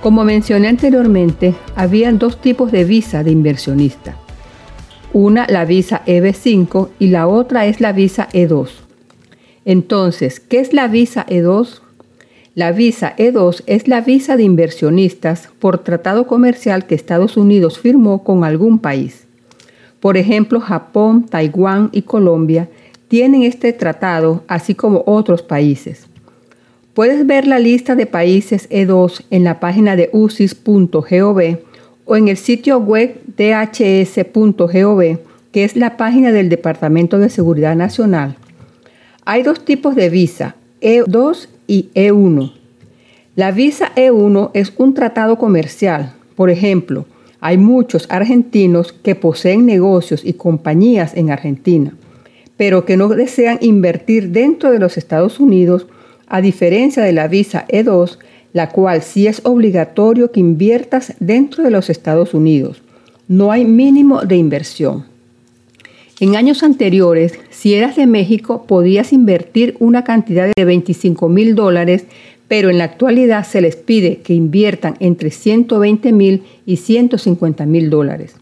Como mencioné anteriormente, habían dos tipos de visa de inversionista. Una la visa EB5 y la otra es la visa E2. Entonces, ¿qué es la visa E2? La visa E2 es la visa de inversionistas por tratado comercial que Estados Unidos firmó con algún país. Por ejemplo, Japón, Taiwán y Colombia tienen este tratado, así como otros países. Puedes ver la lista de países E2 en la página de usis.gov o en el sitio web dhs.gov, que es la página del Departamento de Seguridad Nacional. Hay dos tipos de visa, E2 y E1. La visa E1 es un tratado comercial. Por ejemplo, hay muchos argentinos que poseen negocios y compañías en Argentina, pero que no desean invertir dentro de los Estados Unidos a diferencia de la visa E2, la cual sí es obligatorio que inviertas dentro de los Estados Unidos. No hay mínimo de inversión. En años anteriores, si eras de México, podías invertir una cantidad de 25 mil dólares, pero en la actualidad se les pide que inviertan entre 120 mil y 150 mil dólares.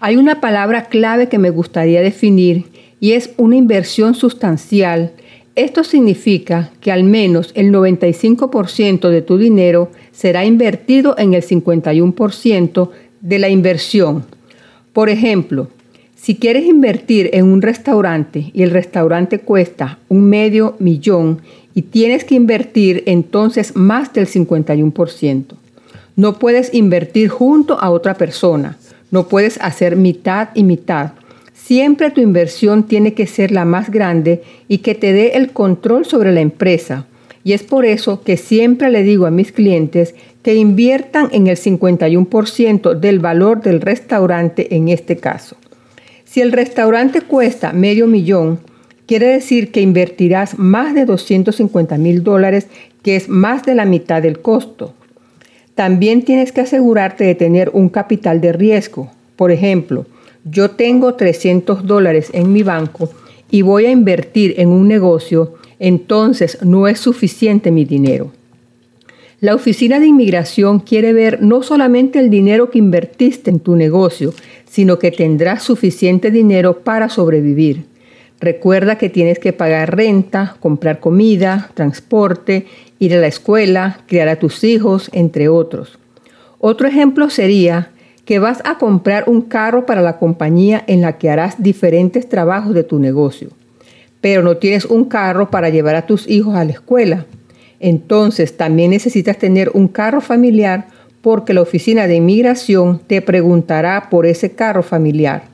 Hay una palabra clave que me gustaría definir y es una inversión sustancial esto significa que al menos el 95% de tu dinero será invertido en el 51% de la inversión. Por ejemplo, si quieres invertir en un restaurante y el restaurante cuesta un medio millón y tienes que invertir entonces más del 51%. No puedes invertir junto a otra persona. No puedes hacer mitad y mitad Siempre tu inversión tiene que ser la más grande y que te dé el control sobre la empresa. Y es por eso que siempre le digo a mis clientes que inviertan en el 51% del valor del restaurante en este caso. Si el restaurante cuesta medio millón, quiere decir que invertirás más de 250 mil dólares, que es más de la mitad del costo. También tienes que asegurarte de tener un capital de riesgo. Por ejemplo, yo tengo 300 dólares en mi banco y voy a invertir en un negocio, entonces no es suficiente mi dinero. La oficina de inmigración quiere ver no solamente el dinero que invertiste en tu negocio, sino que tendrás suficiente dinero para sobrevivir. Recuerda que tienes que pagar renta, comprar comida, transporte, ir a la escuela, criar a tus hijos, entre otros. Otro ejemplo sería que vas a comprar un carro para la compañía en la que harás diferentes trabajos de tu negocio, pero no tienes un carro para llevar a tus hijos a la escuela. Entonces también necesitas tener un carro familiar porque la oficina de inmigración te preguntará por ese carro familiar,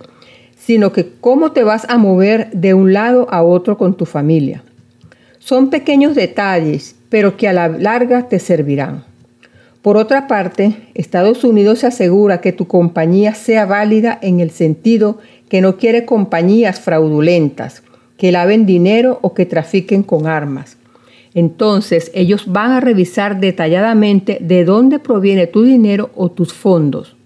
sino que cómo te vas a mover de un lado a otro con tu familia. Son pequeños detalles, pero que a la larga te servirán. Por otra parte, Estados Unidos se asegura que tu compañía sea válida en el sentido que no quiere compañías fraudulentas, que laven dinero o que trafiquen con armas. Entonces ellos van a revisar detalladamente de dónde proviene tu dinero o tus fondos.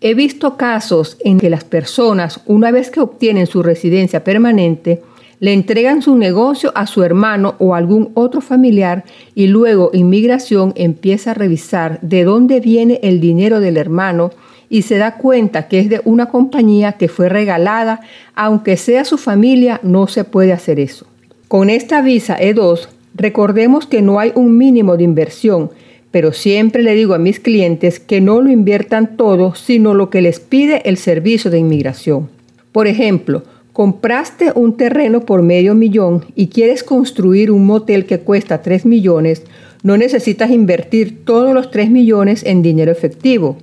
He visto casos en que las personas, una vez que obtienen su residencia permanente, le entregan su negocio a su hermano o algún otro familiar y luego inmigración empieza a revisar de dónde viene el dinero del hermano y se da cuenta que es de una compañía que fue regalada, aunque sea su familia, no se puede hacer eso. Con esta visa E2, recordemos que no hay un mínimo de inversión, pero siempre le digo a mis clientes que no lo inviertan todo, sino lo que les pide el servicio de inmigración. Por ejemplo, compraste un terreno por medio millón y quieres construir un motel que cuesta 3 millones, no necesitas invertir todos los 3 millones en dinero efectivo.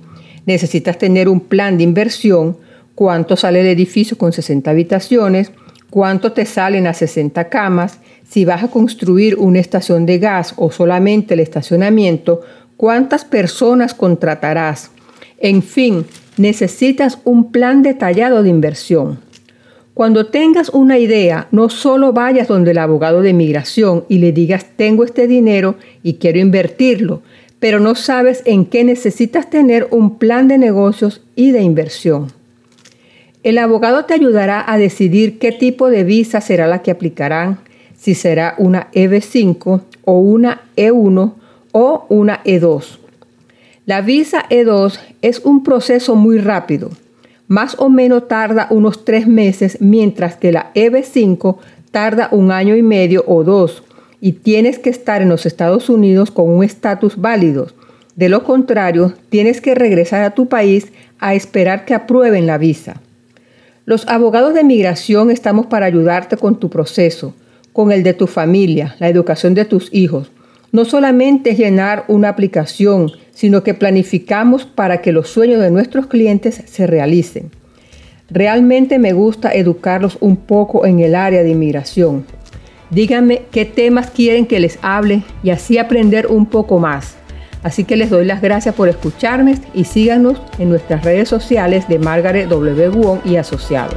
Necesitas tener un plan de inversión, cuánto sale el edificio con 60 habitaciones, cuánto te salen las 60 camas, si vas a construir una estación de gas o solamente el estacionamiento, cuántas personas contratarás. En fin, necesitas un plan detallado de inversión. Cuando tengas una idea, no solo vayas donde el abogado de inmigración y le digas tengo este dinero y quiero invertirlo, pero no sabes en qué necesitas tener un plan de negocios y de inversión. El abogado te ayudará a decidir qué tipo de visa será la que aplicarán, si será una EB5 o una E1 o una E2. La visa E2 es un proceso muy rápido. Más o menos tarda unos tres meses, mientras que la EB5 tarda un año y medio o dos y tienes que estar en los Estados Unidos con un estatus válido. De lo contrario, tienes que regresar a tu país a esperar que aprueben la visa. Los abogados de migración estamos para ayudarte con tu proceso, con el de tu familia, la educación de tus hijos. No solamente llenar una aplicación, sino que planificamos para que los sueños de nuestros clientes se realicen. Realmente me gusta educarlos un poco en el área de inmigración. Díganme qué temas quieren que les hable y así aprender un poco más. Así que les doy las gracias por escucharme y síganos en nuestras redes sociales de Margaret W. Wong y Asociados.